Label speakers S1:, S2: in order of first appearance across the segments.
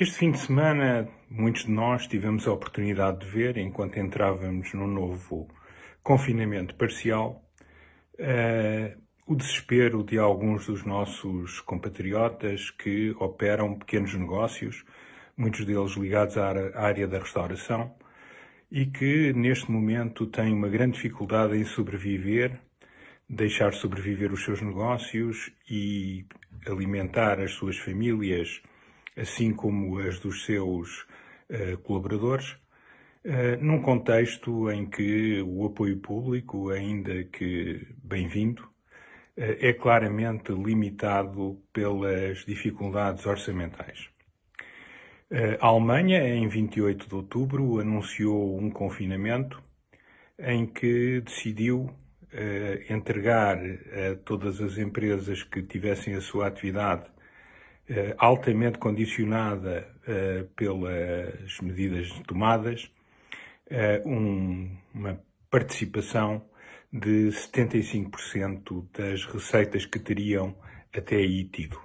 S1: Este fim de semana, muitos de nós tivemos a oportunidade de ver, enquanto entrávamos no novo confinamento parcial, uh, o desespero de alguns dos nossos compatriotas que operam pequenos negócios, muitos deles ligados à área da restauração, e que neste momento têm uma grande dificuldade em sobreviver, deixar sobreviver os seus negócios e alimentar as suas famílias assim como as dos seus uh, colaboradores, uh, num contexto em que o apoio público, ainda que bem-vindo, uh, é claramente limitado pelas dificuldades orçamentais. A Alemanha, em 28 de outubro, anunciou um confinamento em que decidiu entregar a todas as empresas que tivessem a sua atividade altamente condicionada eh, pelas medidas tomadas, eh, um, uma participação de 75% das receitas que teriam até aí tido.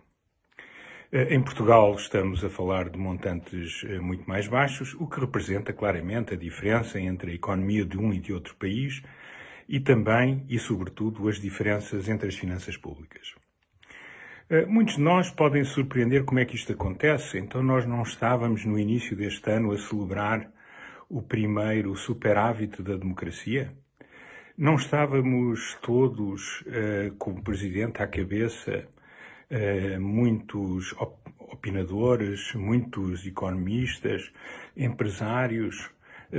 S1: Em Portugal estamos a falar de montantes muito mais baixos, o que representa claramente a diferença entre a economia de um e de outro país e também e sobretudo as diferenças entre as finanças públicas. Eh, muitos de nós podem surpreender como é que isto acontece. Então, nós não estávamos no início deste ano a celebrar o primeiro superávit da democracia? Não estávamos todos uh, com o presidente à cabeça, uh, muitos op opinadores, muitos economistas, empresários,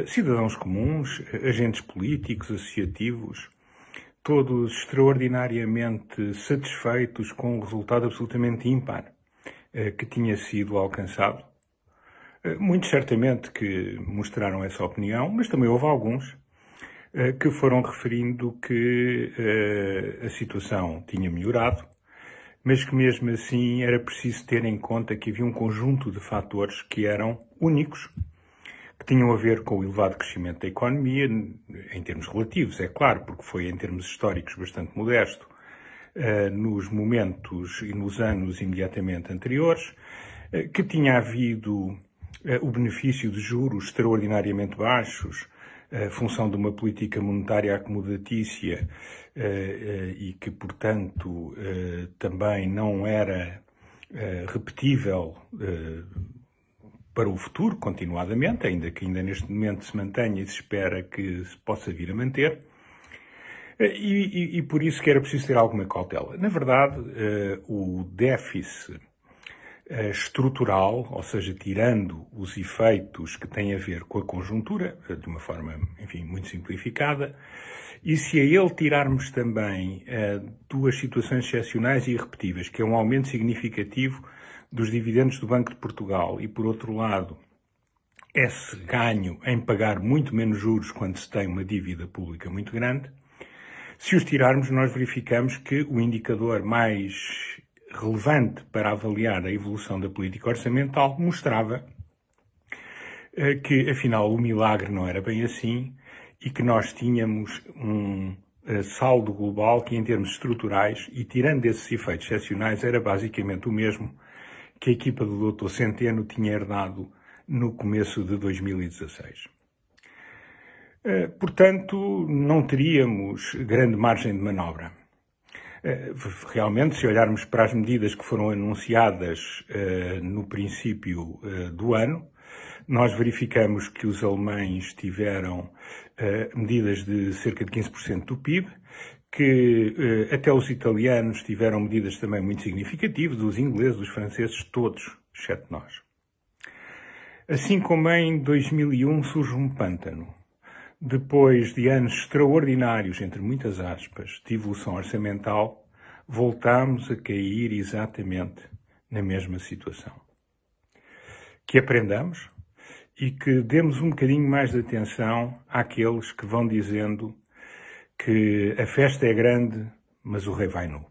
S1: cidadãos comuns, agentes políticos, associativos, todos extraordinariamente satisfeitos com o resultado absolutamente ímpar eh, que tinha sido alcançado. Eh, muitos certamente que mostraram essa opinião, mas também houve alguns eh, que foram referindo que a situação tinha melhorado, mas que mesmo assim era preciso ter em conta que havia um conjunto de fatores que eram únicos que tinham a ver com o elevado crescimento da economia, em termos relativos, é claro, porque foi em termos históricos bastante modesto, uh, nos momentos e nos anos imediatamente anteriores, uh, que tinha havido uh, o benefício de juros extraordinariamente baixos, função de uma política monetária acomodatícia e que, portanto, também não era repetível para o futuro, continuadamente, ainda que ainda neste momento se mantenha e se espera que se possa vir a manter. Eh, e, e, e por isso que era preciso ter alguma cautela. Na verdade, uh, o déficit uh, estrutural, ou seja, tirando os efeitos que têm a ver com a conjuntura, de uma forma, enfim, muito simplificada, e se a ele tirarmos também uh, duas situações excepcionais e irrepetíveis, que é um aumento significativo dos dividendos do Banco de Portugal e, por outro lado, esse ganho em pagar muito menos juros quando se tem uma dívida pública muito grande, se os tirarmos, nós verificamos que o indicador mais relevante para avaliar a evolução da política orçamental mostrava eh, que, afinal, o milagre não era bem assim e que nós tínhamos um eh, saldo global que, em termos estruturais e tirando esses efeitos excepcionais, era basicamente o mesmo que a equipa do Dr. Centeno tinha herdado no começo de 2016. Eh, portanto, não teríamos grande margem de manobra. Eh, realmente, se olharmos para as medidas que foram anunciadas eh, no princípio do ano, nós verificamos que os alemães tiveram medidas de cerca de 15% do PIB, que eh, até os italianos tiveram medidas também muito significativas, os ingleses, os franceses, todos, exceto nós. Assim como em 2001 surge um pântano. Depois de anos extraordinários, entre muitas aspas, de evolução orçamental, voltamos a cair exatamente na mesma situação. Que aprendamos e que demos um bocadinho mais de atenção àqueles que vão dizendo que a festa é grande, mas o rei vai nu.